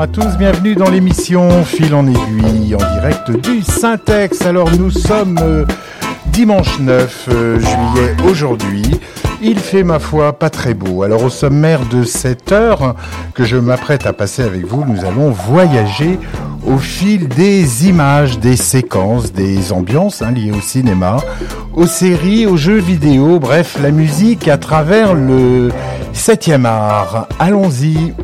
À tous, bienvenue dans l'émission Fil en aiguille en direct du Syntex. Alors nous sommes euh, dimanche 9 euh, juillet aujourd'hui. Il fait ma foi pas très beau. Alors au sommaire de cette heure que je m'apprête à passer avec vous, nous allons voyager au fil des images, des séquences, des ambiances hein, liées au cinéma, aux séries, aux jeux vidéo, bref, la musique à travers le septième art. Allons-y.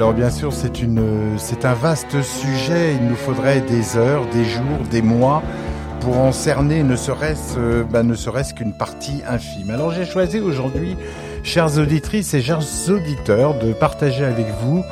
Alors bien sûr, c'est un vaste sujet. Il nous faudrait des heures, des jours, des mois pour en cerner ne serait-ce, euh, bah, ne serait-ce qu'une partie infime. Alors j'ai choisi aujourd'hui, chères auditrices et chers auditeurs, de partager avec vous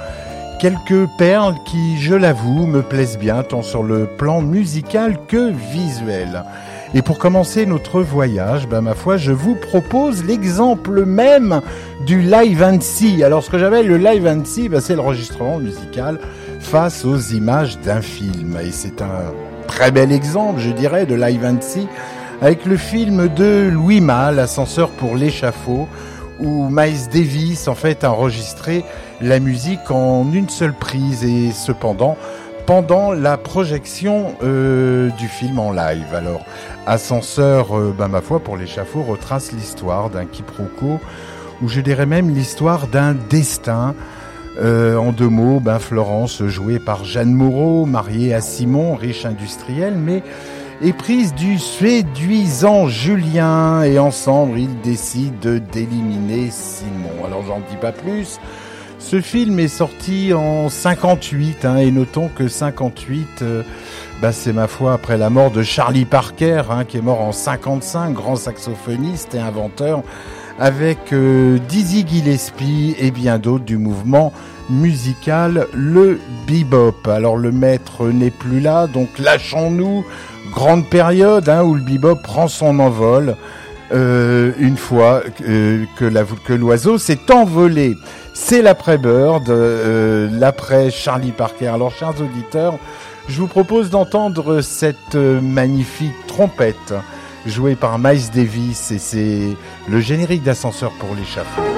quelques perles qui, je l'avoue, me plaisent bien tant sur le plan musical que visuel. Et pour commencer notre voyage, ben ma foi, je vous propose l'exemple même du live and see. Alors ce que j'appelle le live and see, ben, c'est l'enregistrement musical face aux images d'un film. Et c'est un très bel exemple, je dirais, de live and see avec le film de Louis Malle, L'ascenseur pour l'échafaud, où Miles Davis en fait a enregistré la musique en une seule prise et cependant pendant la projection euh, du film en live. Alors, Ascenseur, euh, ben, ma foi, pour l'échafaud, retrace l'histoire d'un quiproquo, ou je dirais même l'histoire d'un destin. Euh, en deux mots, ben, Florence, jouée par Jeanne Moreau, mariée à Simon, riche industriel, mais éprise du séduisant Julien, et ensemble, ils décident d'éliminer Simon. Alors, j'en dis pas plus. Ce film est sorti en 58, hein, et notons que 58, euh, bah, c'est ma foi après la mort de Charlie Parker, hein, qui est mort en 55, grand saxophoniste et inventeur, avec euh, Dizzy Gillespie et bien d'autres du mouvement musical le bebop. Alors le maître n'est plus là, donc lâchons-nous. Grande période hein, où le bebop prend son envol. Euh, une fois que l'oiseau s'est envolé. C'est l'après-Bird, euh, l'après Charlie Parker. Alors, chers auditeurs, je vous propose d'entendre cette euh, magnifique trompette jouée par Miles Davis et c'est le générique d'ascenseur pour l'échafaud.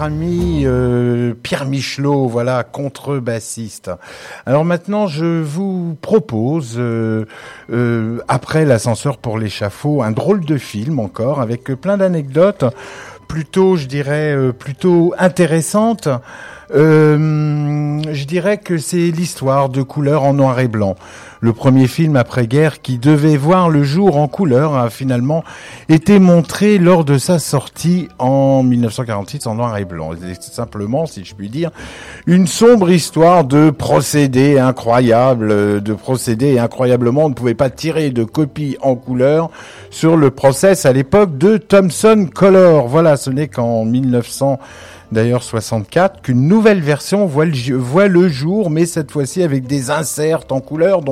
Ami euh, Pierre Michelot, voilà, contrebassiste. Alors maintenant, je vous propose, euh, après l'ascenseur pour l'échafaud, un drôle de film encore, avec plein d'anecdotes, plutôt, je dirais, plutôt intéressantes. je dirais que c'est l'histoire de couleurs en noir et blanc le premier film après-guerre qui devait voir le jour en couleur a finalement été montré lors de sa sortie en 1946 en noir et blanc. C'est simplement, si je puis dire, une sombre histoire de procédés incroyables, de procédés incroyablement on ne pouvait pas tirer de copies en couleur sur le process à l'époque de Thomson Color. Voilà, ce n'est qu'en 1900 d'ailleurs 64, qu'une nouvelle version voit le, jour, mais cette fois-ci avec des inserts en couleur,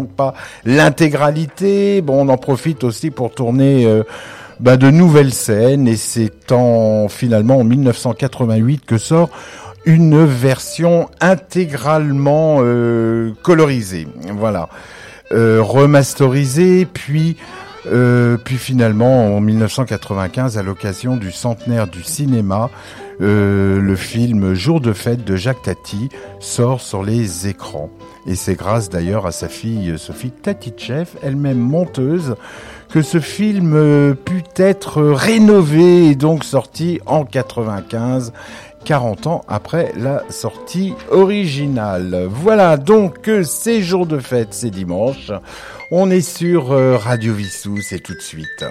l'intégralité. Bon, on en profite aussi pour tourner euh, bah, de nouvelles scènes, et c'est en finalement en 1988 que sort une version intégralement euh, colorisée. Voilà. Euh, remasterisée, puis puis finalement, en 1995, à l'occasion du centenaire du cinéma, euh, le film Jour de fête de Jacques Tati sort sur les écrans. Et c'est grâce d'ailleurs à sa fille Sophie Tatichev, elle-même monteuse, que ce film euh, put être rénové et donc sorti en 95 40 ans après la sortie originale. Voilà donc que ces jours de fête, c'est dimanche. On est sur euh, Radio Vissou, c'est tout de suite.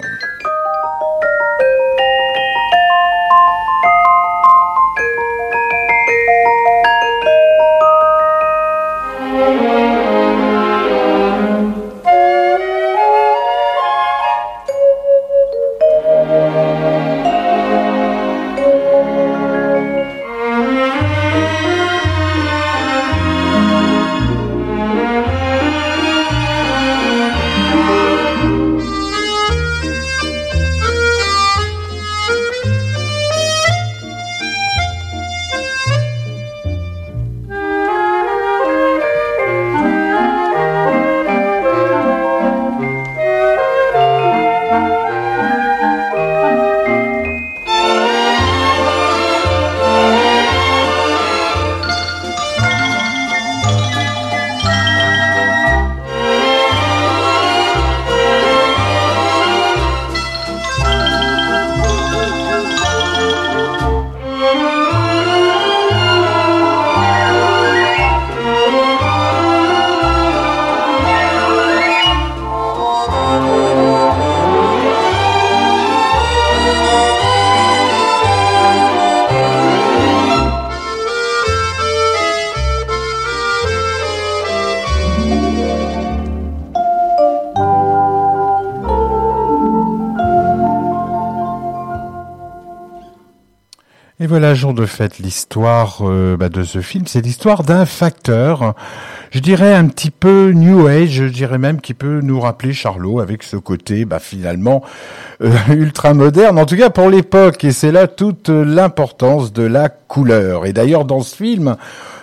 Jour de fête, l'histoire euh, bah, de ce film, c'est l'histoire d'un facteur, je dirais un petit peu New Age, je dirais même qui peut nous rappeler Charlot avec ce côté bah, finalement euh, ultra moderne, en tout cas pour l'époque, et c'est là toute l'importance de la couleur. Et d'ailleurs dans ce film,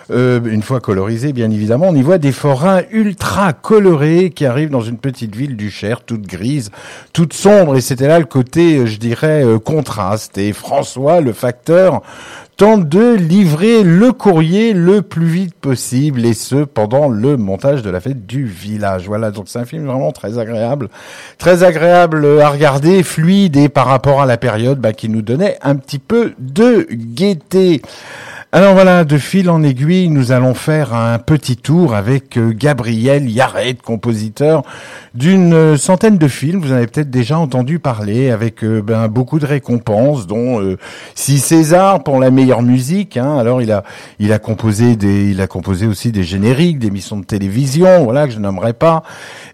euh, une fois colorisé, bien évidemment, on y voit des forains ultra colorés qui arrivent dans une petite ville du Cher, toute grise, toute sombre. Et c'était là le côté, euh, je dirais, euh, contraste. Et François, le facteur, tente de livrer le courrier le plus vite possible et ce pendant le montage de la fête du village. Voilà, donc c'est un film vraiment très agréable, très agréable à regarder, fluide et par rapport à la période bah, qui nous donnait un petit peu de gaieté. Alors voilà, de fil en aiguille, nous allons faire un petit tour avec euh, Gabriel Yared, compositeur d'une euh, centaine de films. Vous en avez peut-être déjà entendu parler, avec euh, ben, beaucoup de récompenses, dont six César pour la meilleure musique. Hein. Alors il a, composé des, il a composé aussi des génériques, des émissions de télévision, voilà que je n'aimerais pas,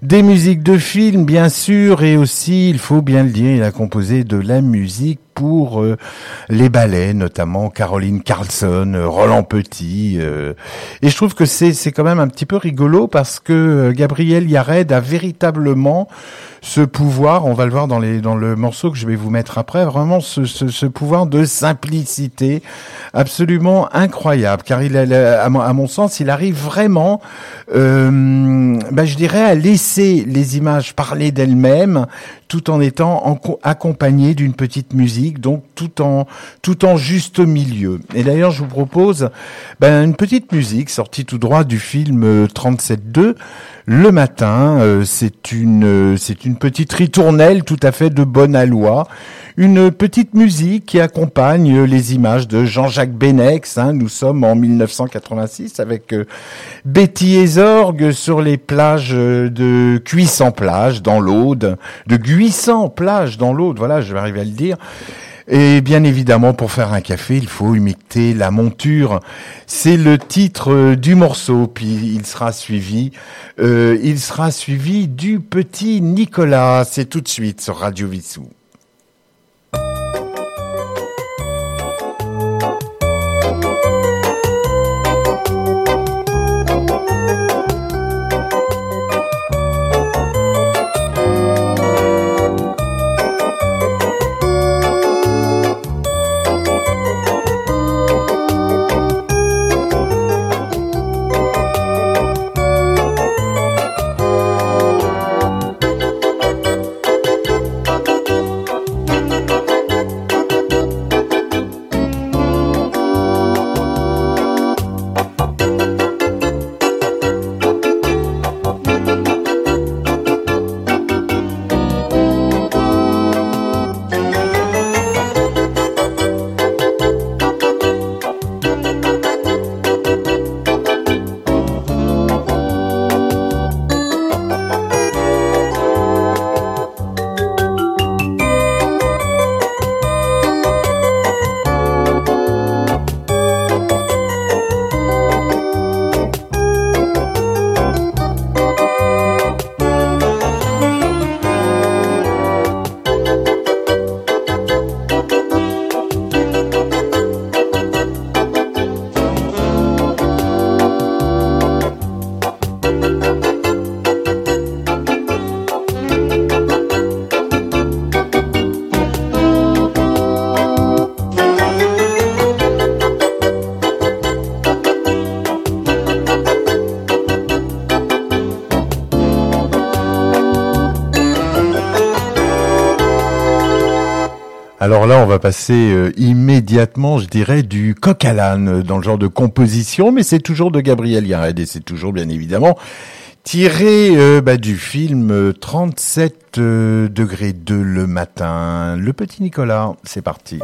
des musiques de films bien sûr, et aussi, il faut bien le dire, il a composé de la musique pour euh, les ballets, notamment Caroline Carlson, euh, Roland Petit. Euh. et je trouve que c'est c'est quand même un petit peu rigolo parce que Gabriel Yared a véritablement ce pouvoir, on va le voir dans, les, dans le morceau que je vais vous mettre après, vraiment ce, ce, ce pouvoir de simplicité absolument incroyable, car il a, à, mon, sens, il arrive vraiment, euh, ben je dirais, à laisser les images parler d'elles-mêmes, tout en étant accompagné d'une petite musique donc tout en tout en juste milieu. Et d'ailleurs, je vous propose ben, une petite musique sortie tout droit du film 37.2 le matin. Euh, c'est une, euh, c'est une petite ritournelle tout à fait de bonne aloi. Une petite musique qui accompagne les images de Jean-Jacques Benex. Hein. Nous sommes en 1986 avec euh, Betty Ezorgue sur les plages de Cuissan-Plage dans l'Aude, de Guissan-Plage dans l'Aude. Voilà, je vais arriver à le dire. Et bien évidemment, pour faire un café, il faut imiter la monture. C'est le titre euh, du morceau, puis il sera suivi, euh, il sera suivi du petit Nicolas. C'est tout de suite sur Radio Vissou. Alors là, on va passer euh, immédiatement, je dirais, du coq à l'âne dans le genre de composition, mais c'est toujours de Gabriel Yared et c'est toujours bien évidemment tiré euh, bah, du film 37 euh, degrés 2 le matin. Le petit Nicolas, c'est parti.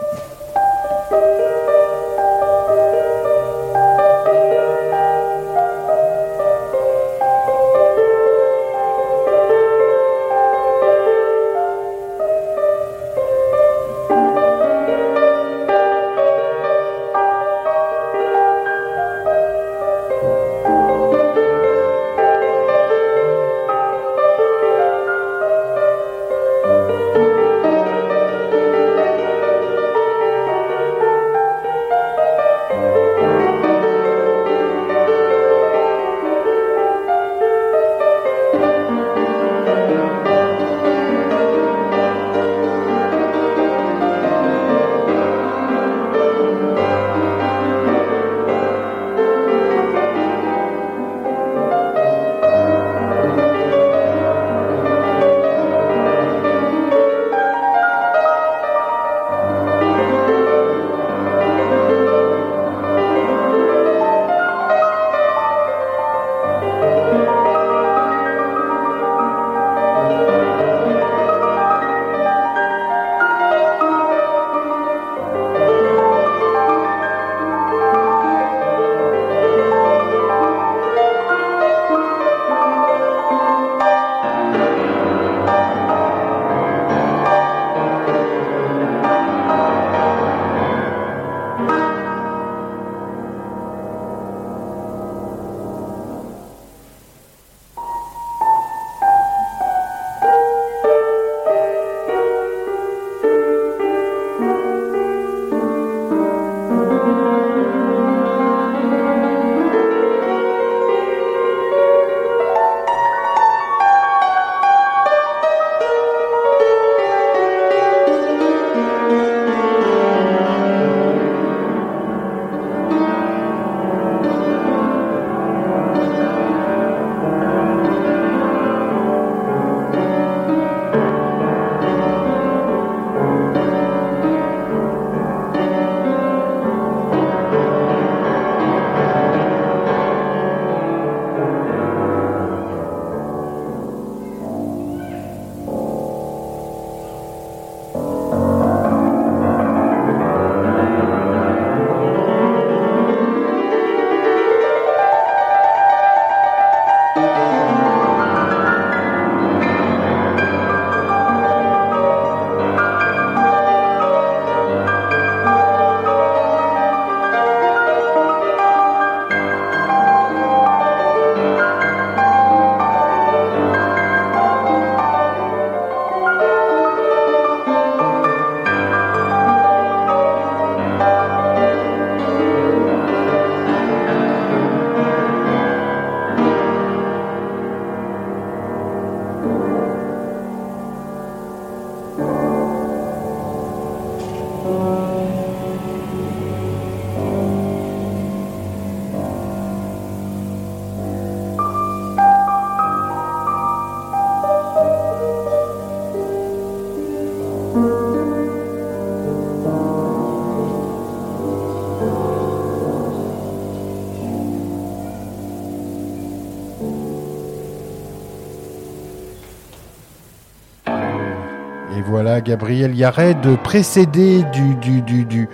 Gabriel Yared, précédé du, du, du, du,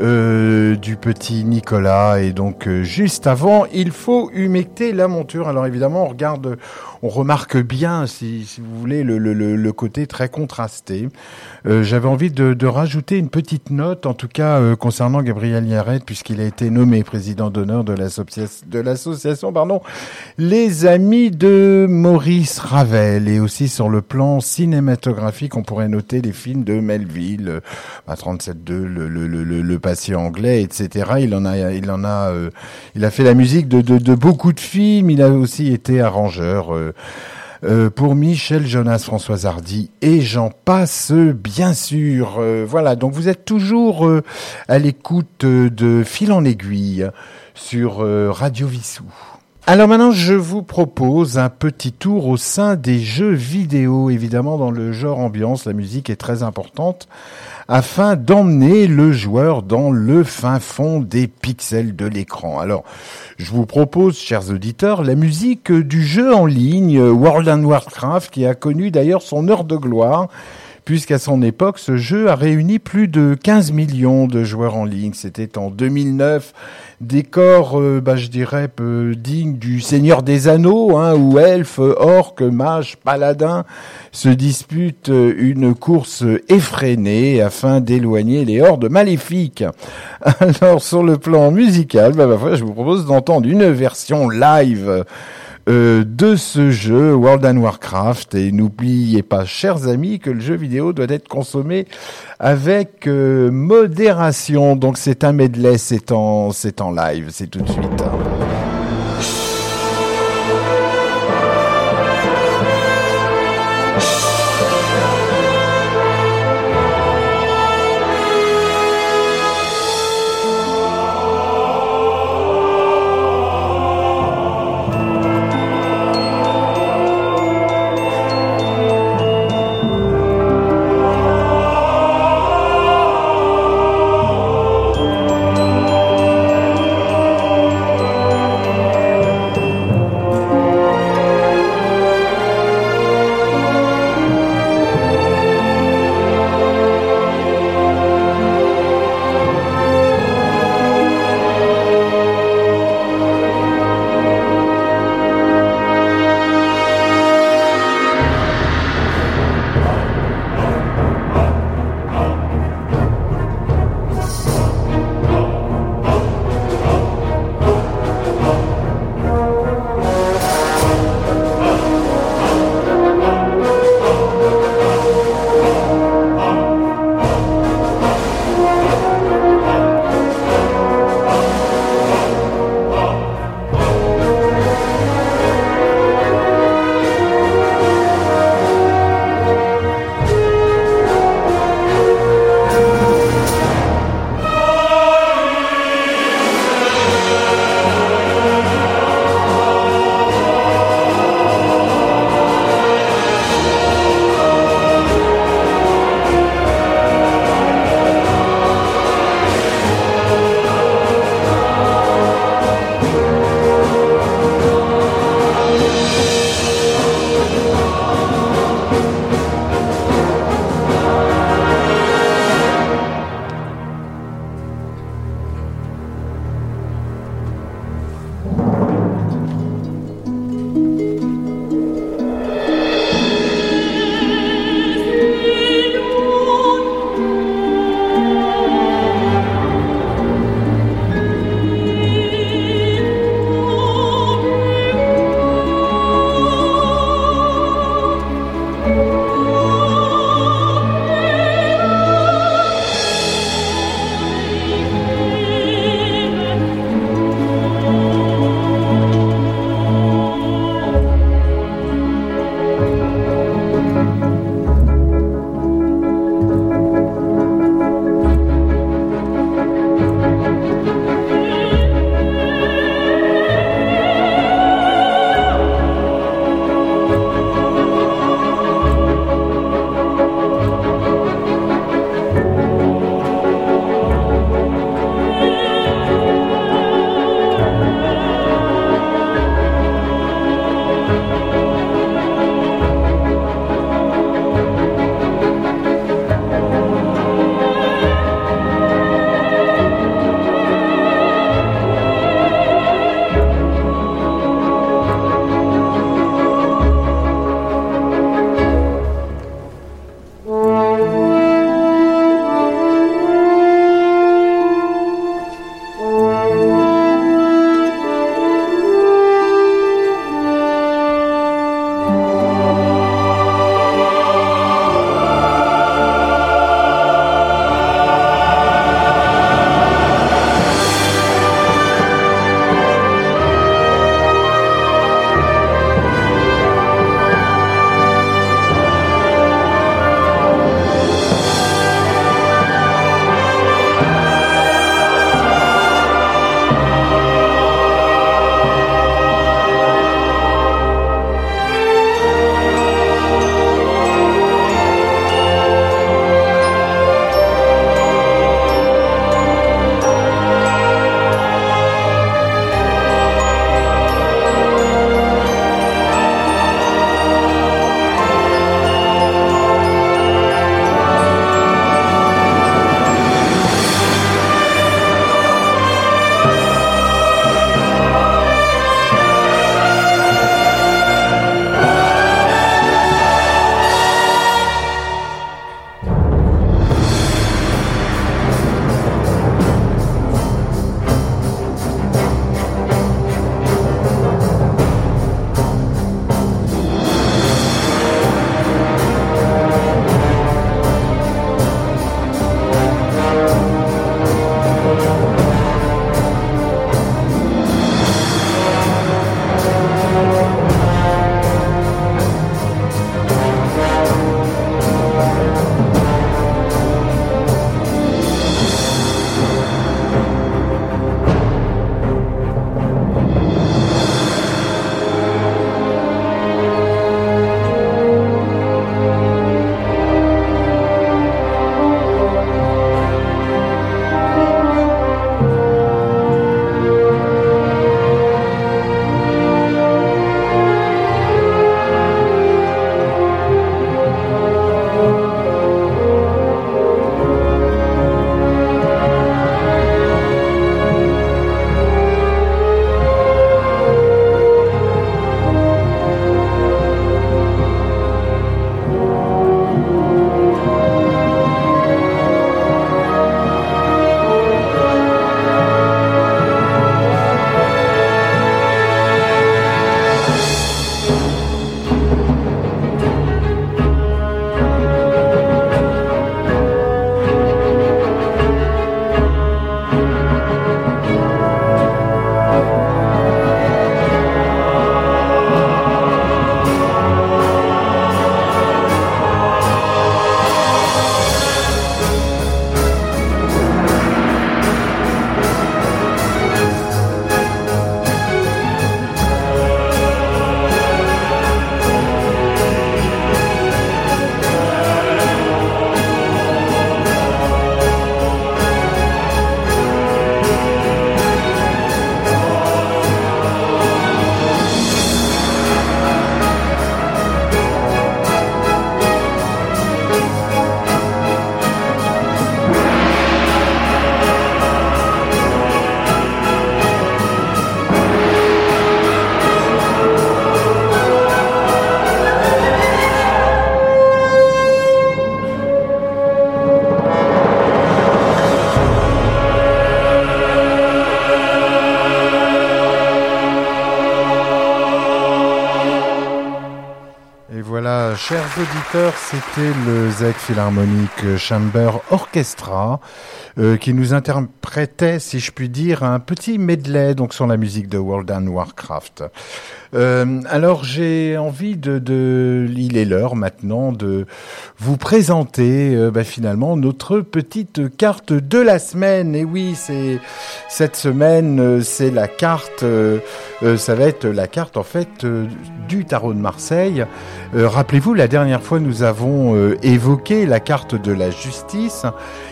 euh, du petit Nicolas. Et donc, euh, juste avant, il faut humecter la monture. Alors évidemment, on regarde, on remarque bien, si, vous voulez, le, le, le côté très contrasté. Euh, j'avais envie de, de, rajouter une petite note, en tout cas euh, concernant Gabriel Yared, puisqu'il a été nommé président d'honneur de l'association, les Amis de Maurice Ravel, et aussi sur le plan cinématographique, on pourrait noter les films de Melville, euh, bah, 37.2, le, le, le, le, patient anglais, etc. Il en a, il en a, euh, il a fait la musique de, de, de, beaucoup de films. Il a aussi été arrangeur. Euh, pour Michel Jonas, Françoise Hardy et j'en passe bien sûr. Euh, voilà, donc vous êtes toujours euh, à l'écoute de Fil en aiguille sur Radio Vissou. Alors maintenant, je vous propose un petit tour au sein des jeux vidéo. Évidemment, dans le genre ambiance, la musique est très importante afin d'emmener le joueur dans le fin fond des pixels de l'écran. Alors, je vous propose, chers auditeurs, la musique du jeu en ligne World of Warcraft qui a connu d'ailleurs son heure de gloire puisqu'à son époque, ce jeu a réuni plus de 15 millions de joueurs en ligne. C'était en 2009 décor, euh, bah, je dirais, euh, digne du Seigneur des Anneaux, hein, où elfes, orques, mages, paladins se disputent euh, une course effrénée afin d'éloigner les hordes maléfiques. Alors, sur le plan musical, bah, je vous propose d'entendre une version live euh, de ce jeu World of Warcraft. Et n'oubliez pas, chers amis, que le jeu vidéo doit être consommé avec euh, modération. Donc c'est un medley, c'est en, c'est en live, c'est tout de suite. Chers auditeurs, c'était le ZEC Philharmonic Chamber Orchestra euh, qui nous interprétait, si je puis dire, un petit medley donc sur la musique de World and Warcraft. Euh, alors j'ai envie de, de, il est l'heure maintenant de vous présenter euh, bah, finalement notre petite carte de la semaine. Et oui, c'est cette semaine, euh, c'est la carte, euh, ça va être la carte en fait du tarot de Marseille. Rappelez-vous, la dernière fois nous avons évoqué la carte de la justice.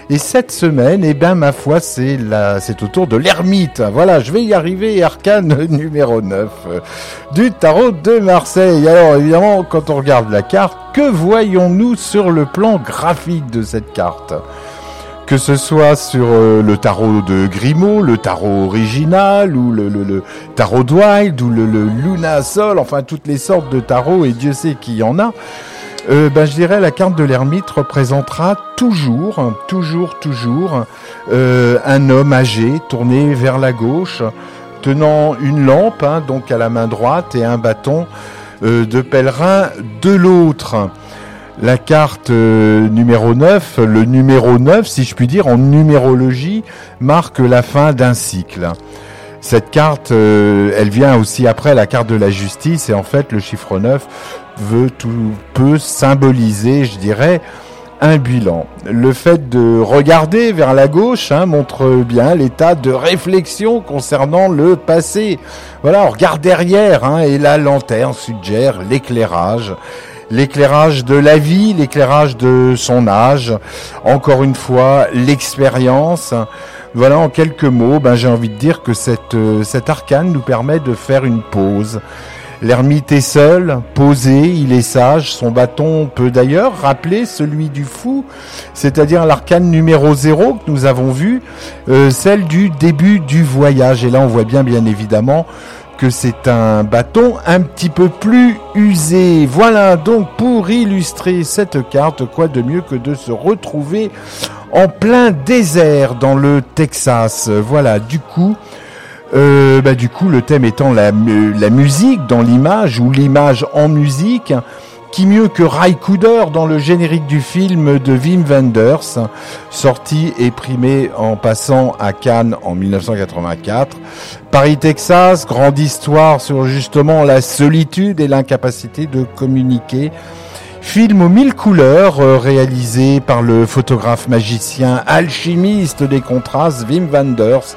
Et cette semaine, eh ben ma foi, c'est la, c'est au tour de l'ermite. Voilà, je vais y arriver. Arcane numéro 9 du tarot de Marseille. Alors évidemment, quand on regarde la carte, que voyons-nous sur le plan graphique de cette carte? Que ce soit sur euh, le tarot de Grimaud, le tarot original, ou le, tarot de Wild, ou le, Luna Sol, enfin toutes les sortes de tarots, et Dieu sait qu'il y en a, euh, ben, je dirais la carte de l'ermite représentera toujours, toujours, toujours euh, un homme âgé tourné vers la gauche, tenant une lampe, hein, donc à la main droite, et un bâton euh, de pèlerin de l'autre. La carte euh, numéro 9, le numéro 9, si je puis dire, en numérologie, marque la fin d'un cycle. Cette carte, euh, elle vient aussi après la carte de la justice, et en fait, le chiffre 9 veut tout, peut symboliser, je dirais, un bilan. Le fait de regarder vers la gauche hein, montre bien l'état de réflexion concernant le passé. Voilà, on regarde derrière hein, et la lanterne suggère l'éclairage. L'éclairage de la vie, l'éclairage de son âge, encore une fois l'expérience. Voilà, en quelques mots, ben, j'ai envie de dire que cette, euh, cet arcane nous permet de faire une pause L'ermite est seul, posé, il est sage. Son bâton peut d'ailleurs rappeler celui du fou, c'est-à-dire l'arcane numéro 0 que nous avons vu, euh, celle du début du voyage. Et là, on voit bien, bien évidemment, que c'est un bâton un petit peu plus usé. Voilà donc pour illustrer cette carte, quoi de mieux que de se retrouver en plein désert dans le Texas. Voilà, du coup, euh, bah, du coup, le thème étant la, musique dans l'image ou l'image en musique. Qui mieux que Raikouder dans le générique du film de Wim Wenders, sorti et primé en passant à Cannes en 1984. Paris, Texas, grande histoire sur justement la solitude et l'incapacité de communiquer. Film aux mille couleurs euh, réalisé par le photographe magicien alchimiste des contrastes Wim Wenders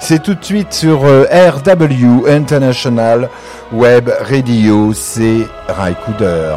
c'est tout de suite sur euh, RW International Web Radio, c'est Raikouder.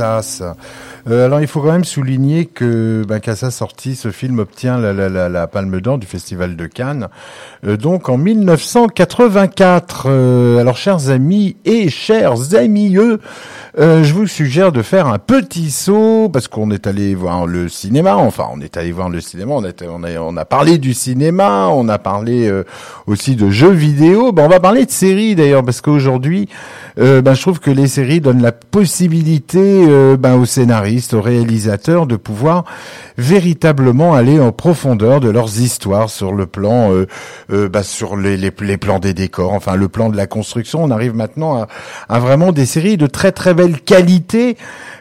Euh, alors il faut quand même souligner que ben, qu'à sa sortie, ce film obtient la Palme d'Or du Festival de Cannes, euh, donc en 1984. Euh, alors chers amis et chers amis, eux, je vous suggère de faire un petit saut parce qu'on est allé voir le cinéma. Enfin, on est allé voir le cinéma. On, on, a, on a parlé du cinéma, on a parlé aussi de jeux vidéo. Ben, on va parler de séries d'ailleurs parce qu'aujourd'hui, ben, je trouve que les séries donnent la possibilité ben, aux scénaristes aux réalisateurs de pouvoir véritablement aller en profondeur de leurs histoires sur le plan, euh, euh, bah, sur les, les, plans des décors, enfin le plan de la construction. On arrive maintenant à, à vraiment des séries de très très qualité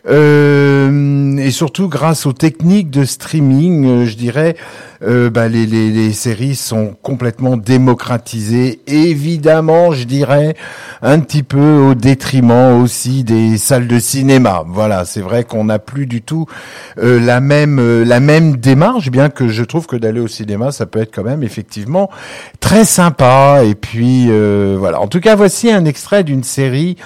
euh, et surtout grâce aux techniques de streaming, euh, je dirais, euh, bah, les, les, les, séries sont complètement démocratisées. Évidemment, je dirais un petit peu au détriment aussi des salles de cinéma. Voilà, c'est vrai qu'on n'a plus du tout la même la même démarche, bien que je trouve que d'aller au cinéma, ça peut être quand même effectivement très sympa. Et puis voilà. En tout cas, voici un extrait d'une série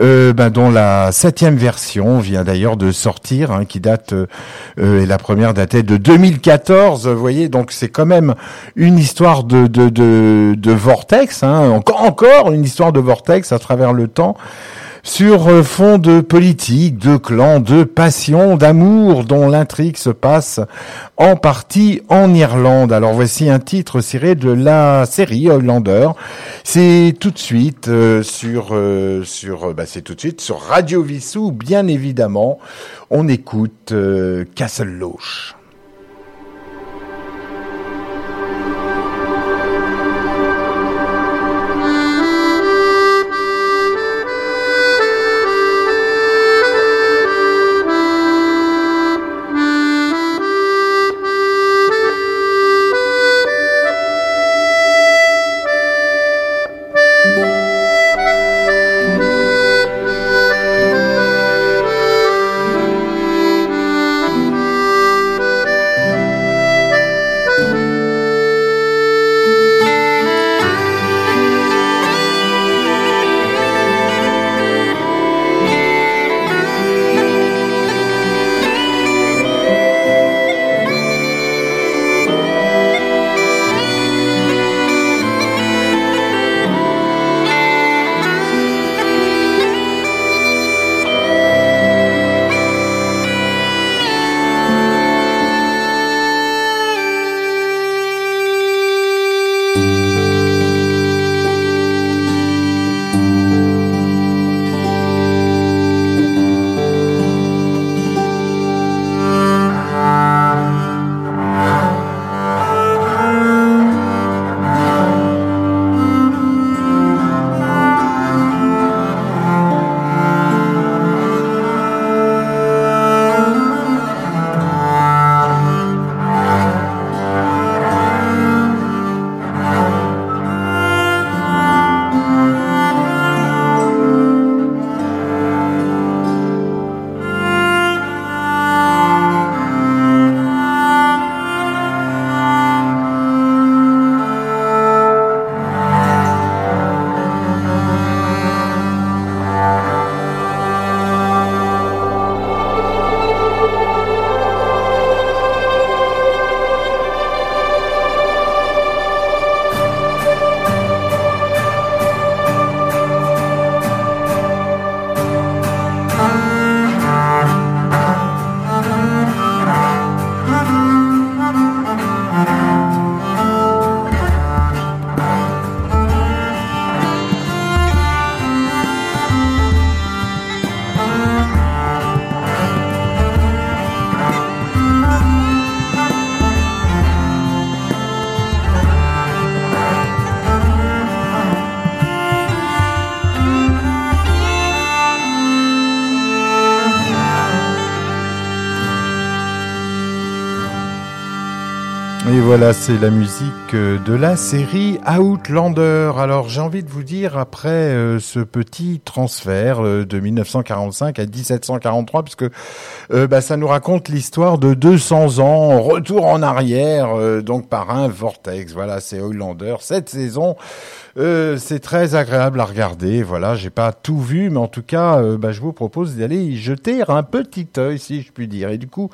euh, ben, dont la septième version vient d'ailleurs de sortir, hein, qui date, euh, et la première datait de 2014. Vous voyez, donc c'est quand même une histoire de de, de, de vortex, hein, encore encore une histoire de vortex à travers le temps sur euh, fond de politique, de clan, de passion, d'amour dont l'intrigue se passe en partie en Irlande. Alors voici un titre tiré de la série Highlander. C'est tout de suite euh, sur euh, sur bah, c'est tout de suite sur Radio Vissou bien évidemment. On écoute Castle Loche. Voilà, c'est la musique euh, de la série Outlander. Alors j'ai envie de vous dire, après euh, ce petit transfert euh, de 1945 à 1743, puisque bah, ça nous raconte l'histoire de 200 ans, retour en arrière, donc par un vortex. Voilà, c'est Outlander. Cette saison, c'est très agréable à regarder. Voilà, j'ai pas tout vu, mais en tout cas, bah, je vous propose d'aller y jeter un petit œil, si je puis dire. Et du coup,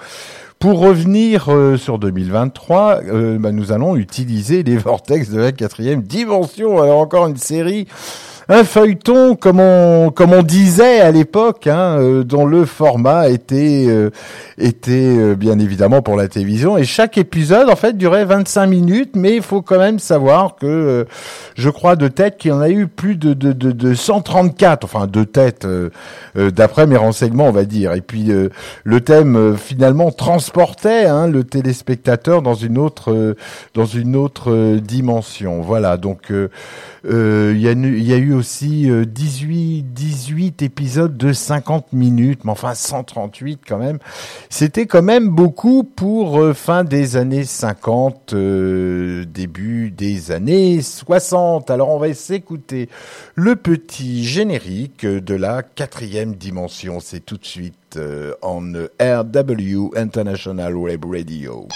pour revenir euh, sur 2023, euh, bah, nous allons utiliser les vortex de la quatrième dimension. Alors encore une série un feuilleton comme on comme on disait à l'époque, hein, euh, dont le format était euh, était euh, bien évidemment pour la télévision et chaque épisode en fait durait 25 minutes, mais il faut quand même savoir que je crois de tête qu'il y en a eu plus de de, de, de 134, enfin de tête d'après mes renseignements on va dire. Et puis le thème finalement transportait hein, le téléspectateur dans une autre dans une autre dimension. Voilà donc il y a il y a eu aussi 18, euh, 18 épisodes de 50 minutes, mais enfin 138 quand même. C'était quand même beaucoup pour euh, fin des années 50, euh, début des années 60. Alors on va s'écouter le petit générique de la quatrième dimension. C'est tout de suite en RW International Web Radio.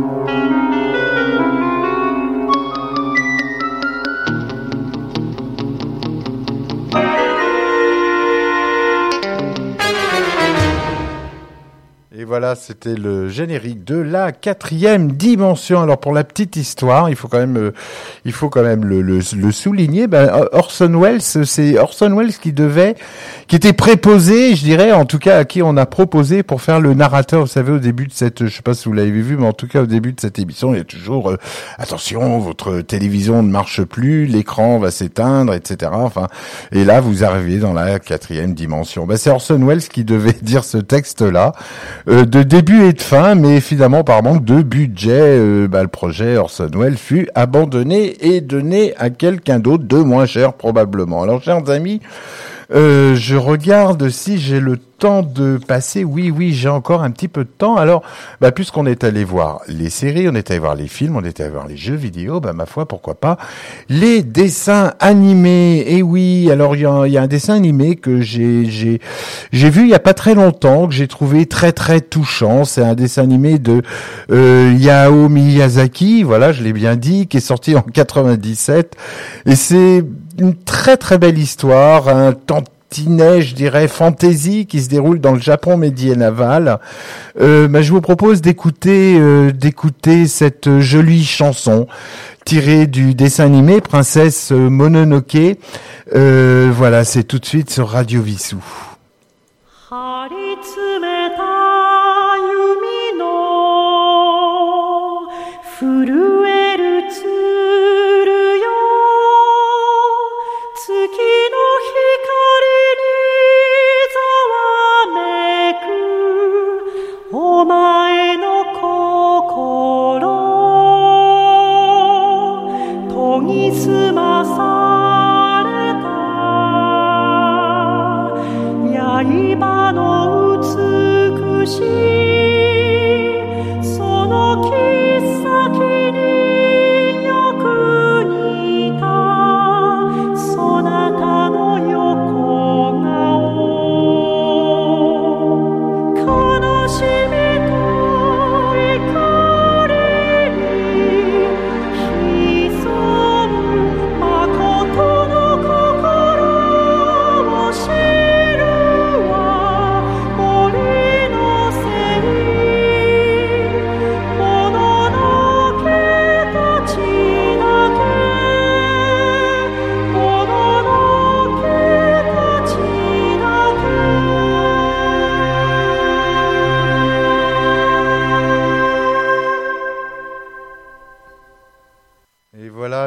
Thank you. C'était le générique de la quatrième dimension. Alors pour la petite histoire, il faut quand même, euh, il faut quand même le, le, souligner. Ben, Orson Welles, c'est Orson Welles qui devait, qui était préposé, je dirais, en tout cas à qui on a proposé pour faire le narrateur. Vous savez, au début de cette, je sais pas si vous l'avez vu, mais en tout cas au début de cette émission, il y a toujours euh, attention, votre télévision ne marche plus, l'écran va s'éteindre, etc. Enfin, et là vous arrivez dans la quatrième dimension. Ben, c'est Orson Welles qui devait dire ce texte-là euh, début et de fin, mais finalement par manque de budget, euh, bah, le projet Orson Welles fut abandonné et donné à quelqu'un d'autre de moins cher probablement. Alors chers amis, euh, je regarde si j'ai le temps de passer. Oui, oui, j'ai encore un petit peu de temps. Alors, bah, puisqu'on est allé voir les séries, on est allé voir les films, on est allé voir les jeux vidéo, bah, ma foi, pourquoi pas les dessins animés. Et oui, alors il y, a, un dessin animé que j'ai j'ai j'ai vu il y a pas très longtemps que j'ai trouvé très très touchant. C'est un dessin animé de euh, Yao Miyazaki, voilà, je l'ai bien dit, qui est sorti en 97 et c'est une très très belle histoire, un tantinet, je dirais, fantasy qui se déroule dans le Japon médiéval. Euh, bah, je vous propose d'écouter euh, d'écouter cette jolie chanson tirée du dessin animé Princesse Mononoke. Euh, voilà, c'est tout de suite sur Radio Vissou.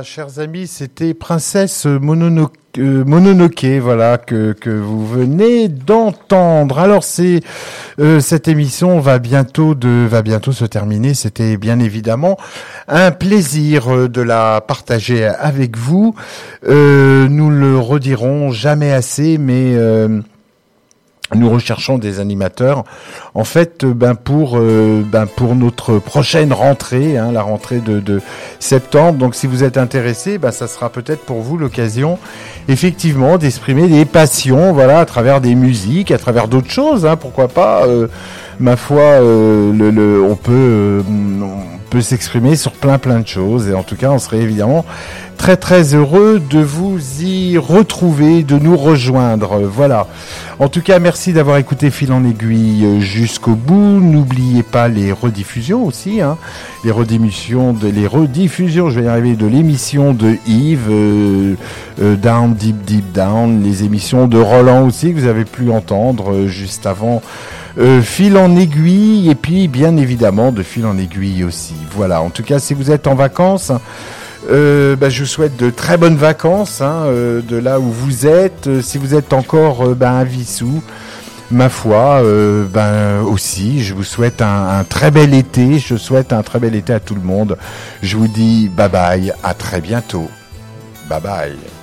Chers amis, c'était Princesse Mononoke, euh, voilà, que, vous venez d'entendre. Alors, euh, cette émission va bientôt de va bientôt se terminer. C'était bien évidemment un plaisir euh, de la partager avec vous. nous le redirons jamais assez, mais nous recherchons des animateurs, en fait, euh, ben pour euh, ben pour notre prochaine rentrée, hein, la rentrée de, de, septembre. Donc, si vous êtes intéressé, ben ça sera peut-être pour vous l'occasion, effectivement, d'exprimer des passions, voilà, à travers des musiques, à travers d'autres choses, hein, pourquoi pas. Euh, ma foi, le, le, on peut on peut s'exprimer sur plein plein de choses, et en tout cas, on serait évidemment très très heureux de vous y retrouver, de nous rejoindre. Voilà. En tout cas, merci d'avoir écouté Fil en aiguille jusqu'au bout. N'oubliez pas les rediffusions aussi, hein. les rediffusions de les rediffusions. Je vais y arriver de l'émission de Yves, euh, euh, Down Deep Deep Down, les émissions de Roland aussi que vous avez pu entendre euh, juste avant. Fil en aiguille et puis bien évidemment de fil en aiguille aussi. Voilà, en tout cas si vous êtes en vacances, euh, bah, je vous souhaite de très bonnes vacances hein, euh, de là où vous êtes. Euh, si vous êtes encore euh, bah, à Vissou, ma foi, ben aussi, je vous souhaite un, un, très bel été. Je souhaite un très bel été à tout le monde. Je vous dis bye bye, à très bientôt. Bye bye.